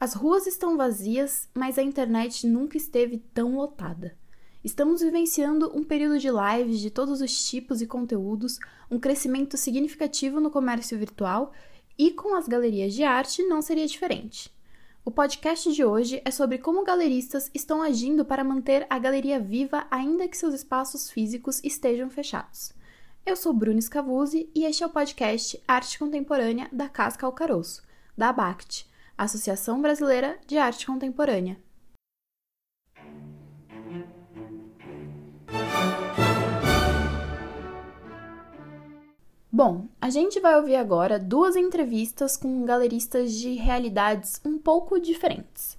As ruas estão vazias, mas a internet nunca esteve tão lotada. Estamos vivenciando um período de lives de todos os tipos e conteúdos, um crescimento significativo no comércio virtual e com as galerias de arte não seria diferente. O podcast de hoje é sobre como galeristas estão agindo para manter a galeria viva ainda que seus espaços físicos estejam fechados. Eu sou Bruno Scavuzzi e este é o podcast Arte Contemporânea da Casca ao Caroço, da ABACT, Associação Brasileira de Arte Contemporânea. Bom, a gente vai ouvir agora duas entrevistas com galeristas de realidades um pouco diferentes.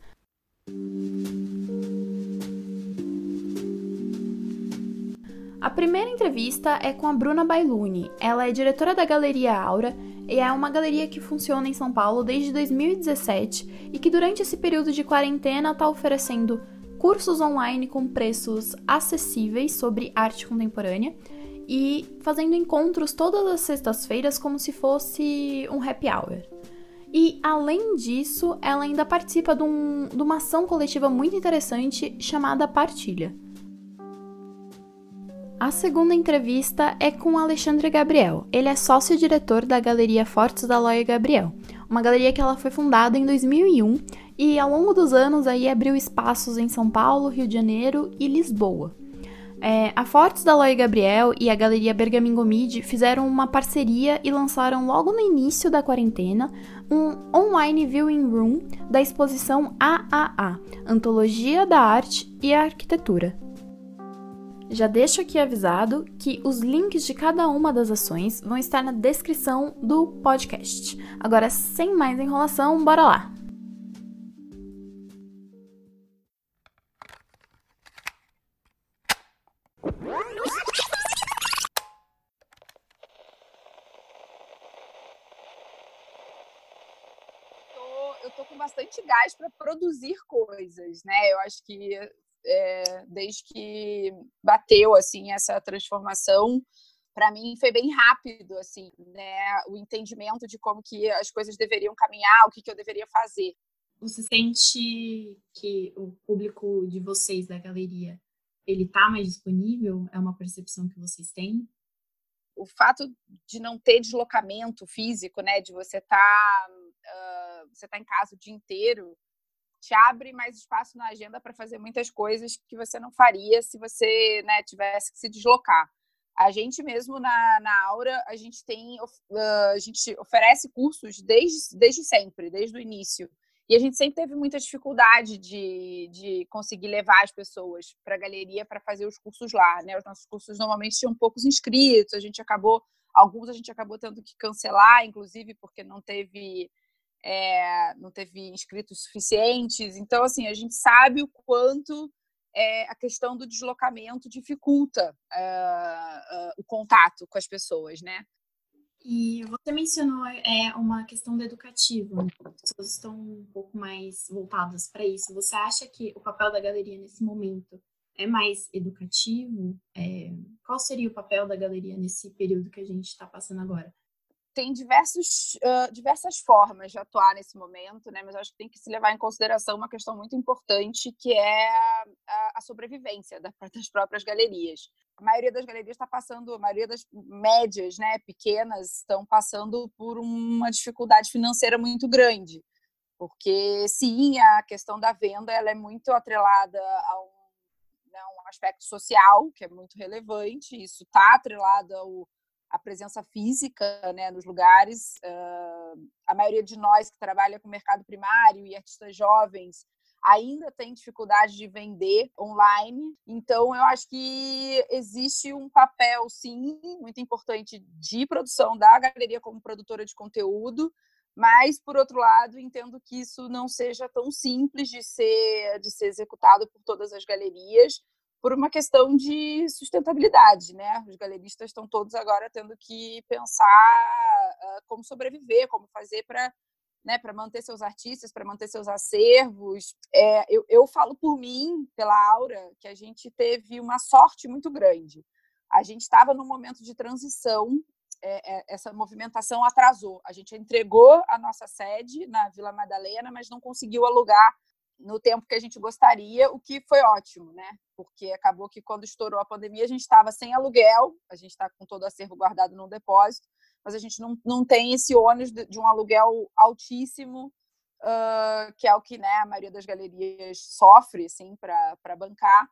A primeira entrevista é com a Bruna Bailuni. Ela é diretora da Galeria Aura e é uma galeria que funciona em São Paulo desde 2017 e que durante esse período de quarentena está oferecendo cursos online com preços acessíveis sobre arte contemporânea e fazendo encontros todas as sextas-feiras como se fosse um happy hour. E além disso, ela ainda participa de, um, de uma ação coletiva muito interessante chamada Partilha. A segunda entrevista é com Alexandre Gabriel. Ele é sócio-diretor da Galeria Fortes da Loia Gabriel, uma galeria que ela foi fundada em 2001 e ao longo dos anos aí abriu espaços em São Paulo, Rio de Janeiro e Lisboa. É, a Fortes da Loia Gabriel e a Galeria Bergamingomid fizeram uma parceria e lançaram logo no início da quarentena um online viewing room da exposição AAA, Antologia da Arte e Arquitetura, já deixo aqui avisado que os links de cada uma das ações vão estar na descrição do podcast. Agora, sem mais enrolação, bora lá! eu tô com bastante gás para produzir coisas, né? Eu acho que é, desde que bateu assim essa transformação para mim foi bem rápido assim né o entendimento de como que as coisas deveriam caminhar o que, que eu deveria fazer. Você sente que o público de vocês da galeria ele tá mais disponível? É uma percepção que vocês têm? O fato de não ter deslocamento físico né de você estar tá, uh, você tá em casa o dia inteiro te abre mais espaço na agenda para fazer muitas coisas que você não faria se você né, tivesse que se deslocar. A gente mesmo na, na Aura, a gente tem, uh, a gente oferece cursos desde, desde sempre, desde o início. E a gente sempre teve muita dificuldade de, de conseguir levar as pessoas para a galeria para fazer os cursos lá. Né? Os nossos cursos normalmente tinham poucos inscritos, a gente acabou, alguns a gente acabou tendo que cancelar, inclusive porque não teve é, não teve inscritos suficientes. Então, assim, a gente sabe o quanto é, a questão do deslocamento dificulta uh, uh, o contato com as pessoas, né? E você mencionou é, uma questão do educativo, né? as pessoas estão um pouco mais voltadas para isso. Você acha que o papel da galeria nesse momento é mais educativo? É, qual seria o papel da galeria nesse período que a gente está passando agora? Tem diversos, uh, diversas formas de atuar nesse momento, né? mas acho que tem que se levar em consideração uma questão muito importante, que é a, a sobrevivência das próprias galerias. A maioria das galerias está passando, a maioria das médias, né, pequenas, estão passando por uma dificuldade financeira muito grande, porque sim, a questão da venda ela é muito atrelada a um, né, um aspecto social, que é muito relevante, isso está atrelado ao a presença física né, nos lugares. Uh, a maioria de nós que trabalha com mercado primário e artistas jovens ainda tem dificuldade de vender online. Então, eu acho que existe um papel, sim, muito importante de produção da galeria como produtora de conteúdo, mas, por outro lado, entendo que isso não seja tão simples de ser, de ser executado por todas as galerias, por uma questão de sustentabilidade, né? Os galeristas estão todos agora tendo que pensar uh, como sobreviver, como fazer para né, para manter seus artistas, para manter seus acervos. É, eu, eu falo por mim, pela Aura, que a gente teve uma sorte muito grande. A gente estava num momento de transição é, é, essa movimentação atrasou. A gente entregou a nossa sede na Vila Madalena, mas não conseguiu alugar no tempo que a gente gostaria, o que foi ótimo, né? Porque acabou que quando estourou a pandemia, a gente estava sem aluguel, a gente está com todo o acervo guardado no depósito, mas a gente não, não tem esse ônus de, de um aluguel altíssimo, uh, que é o que né, a maioria das galerias sofre assim, para bancar.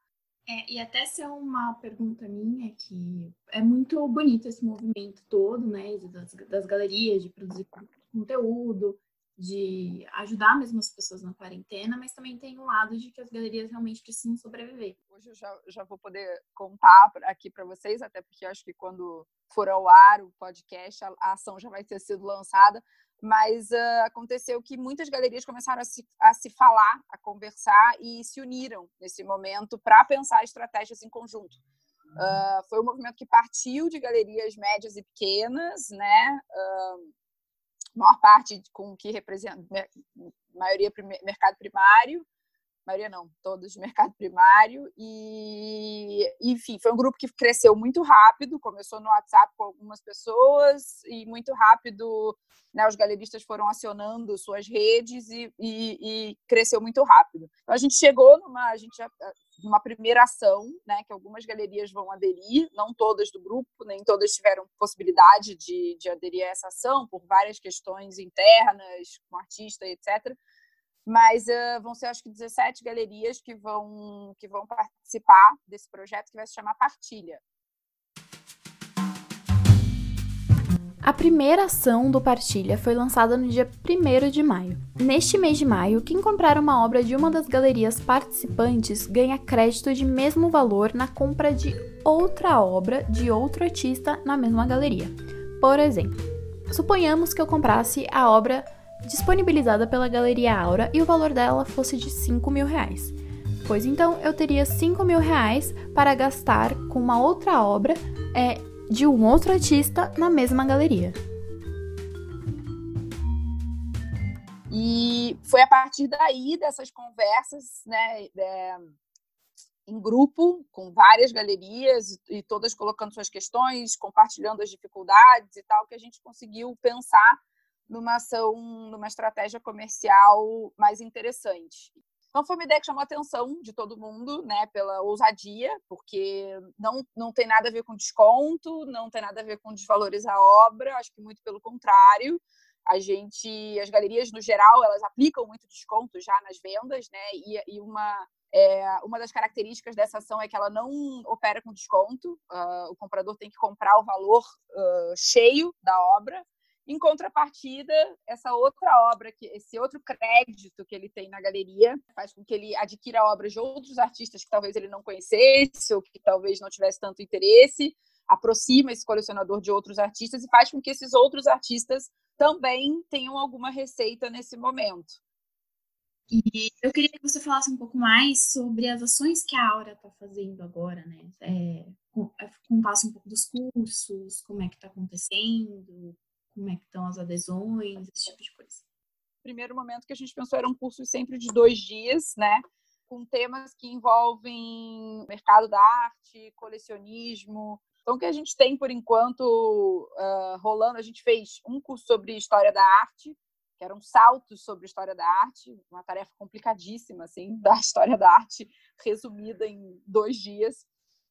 É, e até ser uma pergunta minha, que é muito bonito esse movimento todo, né, das, das galerias, de produzir conteúdo, de ajudar mesmo as pessoas na quarentena, mas também tem um lado de que as galerias realmente precisam sobreviver. Hoje eu já, já vou poder contar aqui para vocês, até porque acho que quando for ao ar o podcast, a, a ação já vai ter sido lançada, mas uh, aconteceu que muitas galerias começaram a se, a se falar, a conversar e se uniram nesse momento para pensar estratégias em conjunto. Uh, foi um movimento que partiu de galerias médias e pequenas, né? Uh, maior parte com que representa maioria mercado primário, maioria não, todos de mercado primário e enfim, foi um grupo que cresceu muito rápido, começou no WhatsApp com algumas pessoas e muito rápido, né, os galeristas foram acionando suas redes e, e, e cresceu muito rápido. Então a gente chegou numa, a gente numa primeira ação, né, que algumas galerias vão aderir, não todas do grupo, nem todas tiveram possibilidade de, de aderir a essa ação por várias questões internas, com artista, etc mas uh, vão ser acho que 17 galerias que vão que vão participar desse projeto que vai se chamar Partilha. A primeira ação do Partilha foi lançada no dia 1 de maio. Neste mês de maio, quem comprar uma obra de uma das galerias participantes ganha crédito de mesmo valor na compra de outra obra de outro artista na mesma galeria. Por exemplo, suponhamos que eu comprasse a obra disponibilizada pela Galeria Aura e o valor dela fosse de 5 mil reais. Pois então eu teria 5 mil reais para gastar com uma outra obra é, de um outro artista na mesma galeria. E foi a partir daí dessas conversas, né, é, em grupo, com várias galerias e todas colocando suas questões, compartilhando as dificuldades e tal, que a gente conseguiu pensar numa ação, numa estratégia comercial mais interessante. Então foi uma ideia que chamou a atenção de todo mundo, né, pela ousadia, porque não, não tem nada a ver com desconto, não tem nada a ver com desvalorizar a obra, acho que muito pelo contrário. A gente, as galerias no geral, elas aplicam muito desconto já nas vendas, né? E, e uma é, uma das características dessa ação é que ela não opera com desconto. Uh, o comprador tem que comprar o valor uh, cheio da obra em contrapartida, essa outra obra, que esse outro crédito que ele tem na galeria, faz com que ele adquira obras de outros artistas que talvez ele não conhecesse ou que talvez não tivesse tanto interesse, aproxima esse colecionador de outros artistas e faz com que esses outros artistas também tenham alguma receita nesse momento. E eu queria que você falasse um pouco mais sobre as ações que a Aura está fazendo agora, né? É, é, contasse um pouco dos cursos, como é que está acontecendo, como é que estão as adesões, esse tipo de coisa. Primeiro momento que a gente pensou era um curso sempre de dois dias, né? Com temas que envolvem mercado da arte, colecionismo. Então, o que a gente tem por enquanto uh, rolando, a gente fez um curso sobre história da arte, que eram saltos sobre história da arte, uma tarefa complicadíssima, assim, da história da arte resumida em dois dias,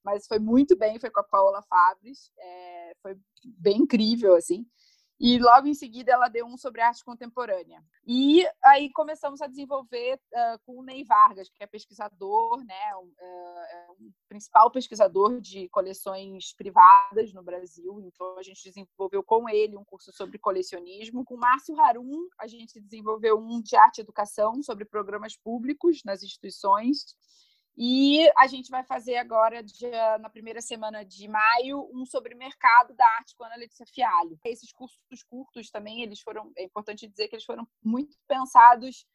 mas foi muito bem, foi com a Paola Fabres, é, foi bem incrível, assim. E logo em seguida ela deu um sobre arte contemporânea. E aí começamos a desenvolver uh, com o Ney Vargas, que é pesquisador, né, um, uh, é um principal pesquisador de coleções privadas no Brasil. Então a gente desenvolveu com ele um curso sobre colecionismo. Com Márcio Harum, a gente desenvolveu um de arte e educação sobre programas públicos nas instituições. E a gente vai fazer agora, dia, na primeira semana de maio, um sobre mercado da arte com a Ana Letícia Fialho. Esses cursos curtos também, eles foram, é importante dizer que eles foram muito pensados,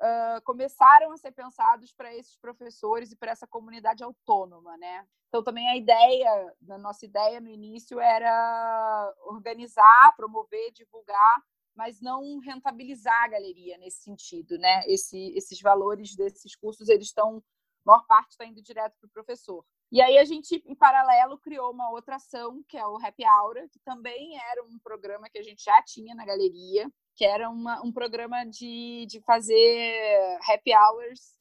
uh, começaram a ser pensados para esses professores e para essa comunidade autônoma, né? Então também a ideia, a nossa ideia no início era organizar, promover, divulgar mas não rentabilizar a galeria nesse sentido, né? Esse, esses valores desses cursos eles estão maior parte está indo direto para o professor. E aí a gente, em paralelo, criou uma outra ação, que é o Happy Hour, que também era um programa que a gente já tinha na galeria, que era uma, um programa de, de fazer happy hours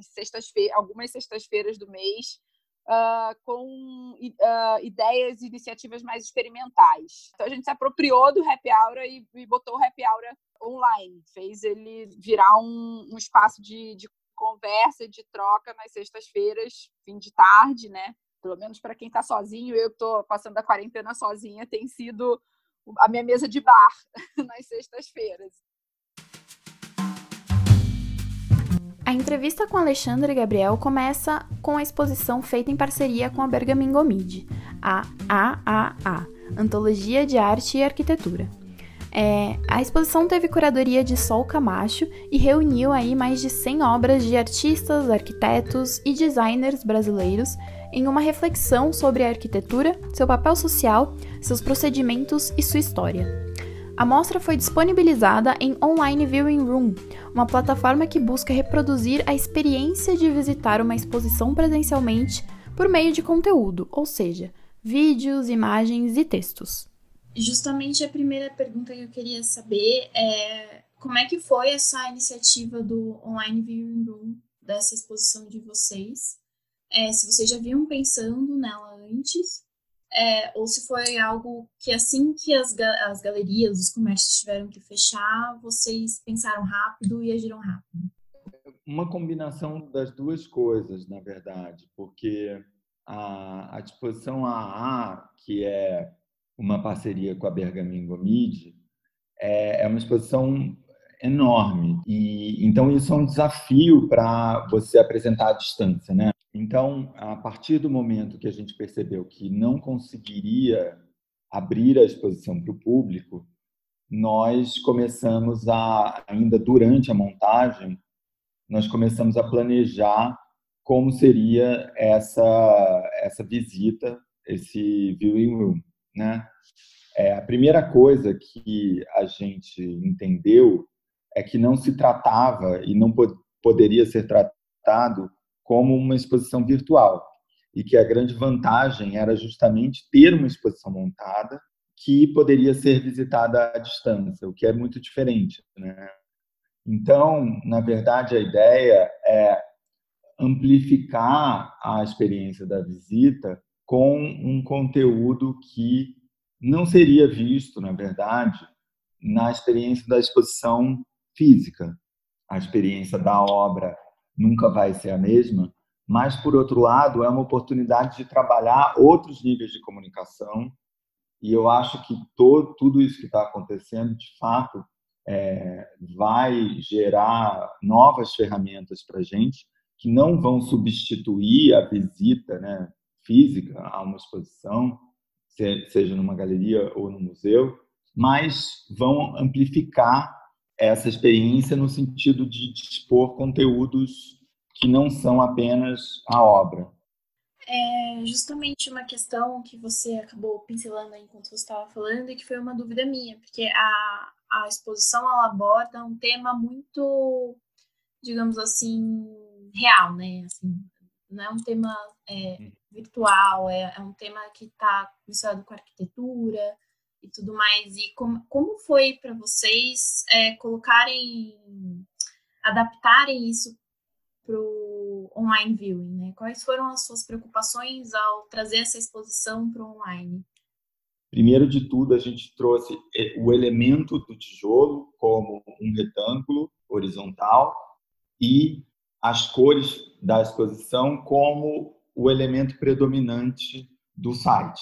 sextas-feiras, algumas sextas-feiras do mês, uh, com uh, ideias e iniciativas mais experimentais. Então a gente se apropriou do Happy Hour e, e botou o Happy Hour online, fez ele virar um, um espaço de, de conversa, de troca nas sextas-feiras, fim de tarde, né? Pelo menos para quem está sozinho, eu estou passando a quarentena sozinha, tem sido a minha mesa de bar nas sextas-feiras. A entrevista com Alexandre Gabriel começa com a exposição feita em parceria com a Bergamingo Mid, a AAA, Antologia de Arte e Arquitetura. É, a exposição teve curadoria de Sol Camacho e reuniu aí mais de 100 obras de artistas, arquitetos e designers brasileiros em uma reflexão sobre a arquitetura, seu papel social, seus procedimentos e sua história. A mostra foi disponibilizada em Online Viewing Room, uma plataforma que busca reproduzir a experiência de visitar uma exposição presencialmente por meio de conteúdo, ou seja, vídeos, imagens e textos. Justamente a primeira pergunta que eu queria saber é como é que foi essa iniciativa do Online Viewing Room, dessa exposição de vocês? É, se vocês já vinham pensando nela antes é, ou se foi algo que assim que as, as galerias, os comércios tiveram que fechar, vocês pensaram rápido e agiram rápido? Uma combinação das duas coisas, na verdade, porque a, a disposição AA, que é uma parceria com a Bergamingo Mid, é, é uma exposição enorme e então isso é um desafio para você apresentar à distância, né? Então, a partir do momento que a gente percebeu que não conseguiria abrir a exposição para o público, nós começamos a, ainda durante a montagem, nós começamos a planejar como seria essa essa visita, esse viewing room, né? É, a primeira coisa que a gente entendeu é que não se tratava e não pod poderia ser tratado como uma exposição virtual e que a grande vantagem era justamente ter uma exposição montada que poderia ser visitada à distância, o que é muito diferente, né? Então, na verdade, a ideia é amplificar a experiência da visita com um conteúdo que não seria visto, na verdade, na experiência da exposição física. A experiência da obra nunca vai ser a mesma, mas, por outro lado, é uma oportunidade de trabalhar outros níveis de comunicação. E eu acho que todo, tudo isso que está acontecendo, de fato, é, vai gerar novas ferramentas para a gente que não vão substituir a visita né, física a uma exposição, seja numa galeria ou no museu, mas vão amplificar essa experiência no sentido de dispor conteúdos que não são apenas a obra. É justamente uma questão que você acabou pincelando enquanto você estava falando e que foi uma dúvida minha, porque a, a exposição ela aborda um tema muito, digamos assim, real, né? Assim, não é um tema é, hum. Virtual, é, é, um tema que está misturado com arquitetura, e tudo mais. E como, como foi para vocês é, colocarem, adaptarem isso para o online viewing? Né? Quais foram as suas preocupações ao trazer essa exposição para o online? Primeiro de tudo, a gente trouxe é, o elemento do tijolo como um retângulo horizontal e as cores da exposição como o elemento predominante do site.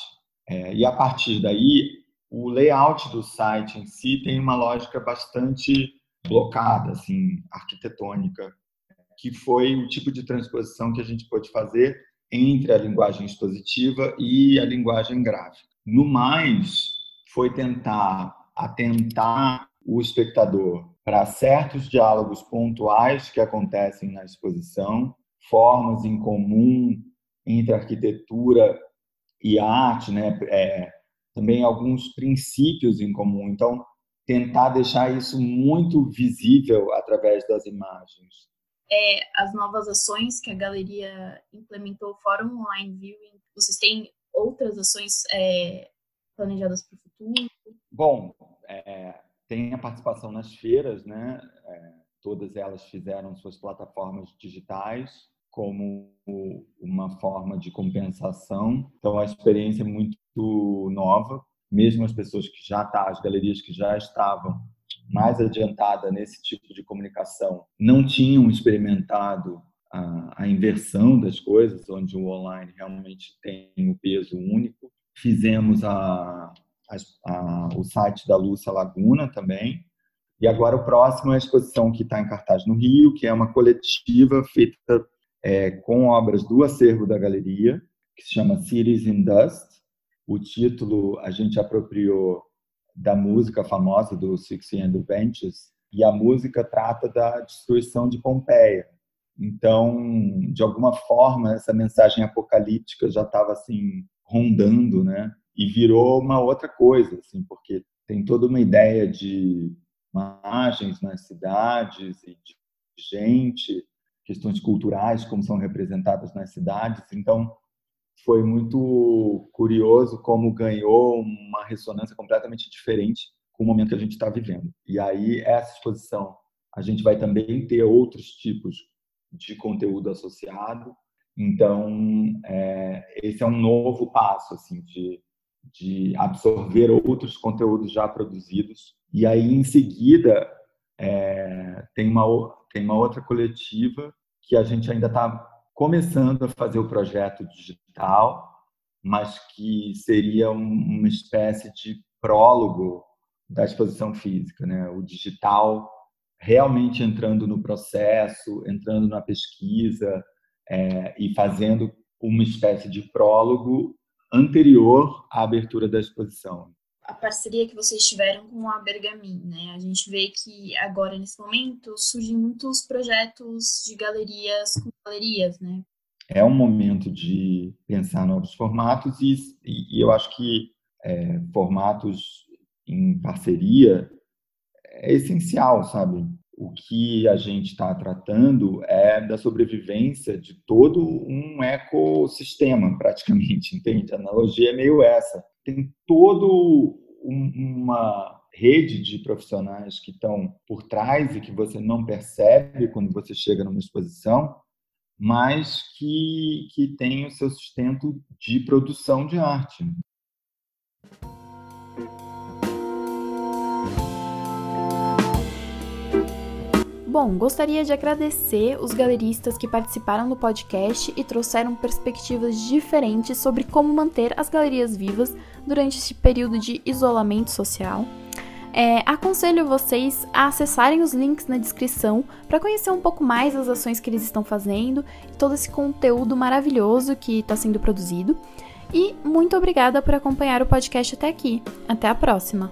É, e a partir daí, o layout do site em si tem uma lógica bastante blocada, assim, arquitetônica, que foi o tipo de transposição que a gente pôde fazer entre a linguagem expositiva e a linguagem gráfica. No mais, foi tentar atentar o espectador para certos diálogos pontuais que acontecem na exposição, formas em comum entre arquitetura e arte, né? É, também alguns princípios em comum. Então, tentar deixar isso muito visível através das imagens. é, as novas ações que a galeria implementou o online viewing? Vocês têm outras ações é, planejadas para o futuro? Bom, é, tem a participação nas feiras, né? É, todas elas fizeram suas plataformas digitais como uma forma de compensação. Então, a experiência é muito nova. Mesmo as pessoas que já tá, as galerias que já estavam mais adiantada nesse tipo de comunicação não tinham experimentado a, a, inversão das coisas, onde o online realmente tem um peso único. Fizemos a, a, o site da Lúcia Laguna também. E agora o próximo é a exposição que está em cartaz no Rio, que é uma coletiva feita é, com obras do acervo da galeria, que se chama Cities in Dust. O título a gente apropriou da música famosa do Sixty and the Benches, e a música trata da destruição de Pompeia. Então, de alguma forma, essa mensagem apocalíptica já estava assim rondando, né? E virou uma outra coisa, assim, porque tem toda uma ideia de imagens nas cidades e de gente, questões culturais como são representadas nas cidades. Então, foi muito curioso como ganhou uma ressonância completamente diferente com o momento que a gente está vivendo. E aí, essa exposição, a gente vai também ter outros tipos de conteúdo associado. Então, é, esse é um novo passo, assim, de, de absorver outros conteúdos já produzidos. E aí, em seguida, é, tem, uma, tem uma outra coletiva que a gente ainda está começando a fazer o projeto digital, mas que seria uma espécie de prólogo da exposição física, né? O digital realmente entrando no processo, entrando na pesquisa é, e fazendo uma espécie de prólogo anterior à abertura da exposição. A parceria que vocês tiveram com a Bergamin, né? A gente vê que agora nesse momento surgem muitos projetos de galerias com galerias, né? É um momento de pensar novos formatos e, e eu acho que é, formatos em parceria é essencial, sabe? O que a gente está tratando é da sobrevivência de todo um ecossistema, praticamente, entende? A analogia é meio essa. Tem todo um, uma rede de profissionais que estão por trás e que você não percebe quando você chega numa exposição, mas que, que tem o seu sustento de produção de arte. Bom, gostaria de agradecer os galeristas que participaram do podcast e trouxeram perspectivas diferentes sobre como manter as galerias vivas durante este período de isolamento social. É, aconselho vocês a acessarem os links na descrição para conhecer um pouco mais as ações que eles estão fazendo e todo esse conteúdo maravilhoso que está sendo produzido. E muito obrigada por acompanhar o podcast até aqui. Até a próxima!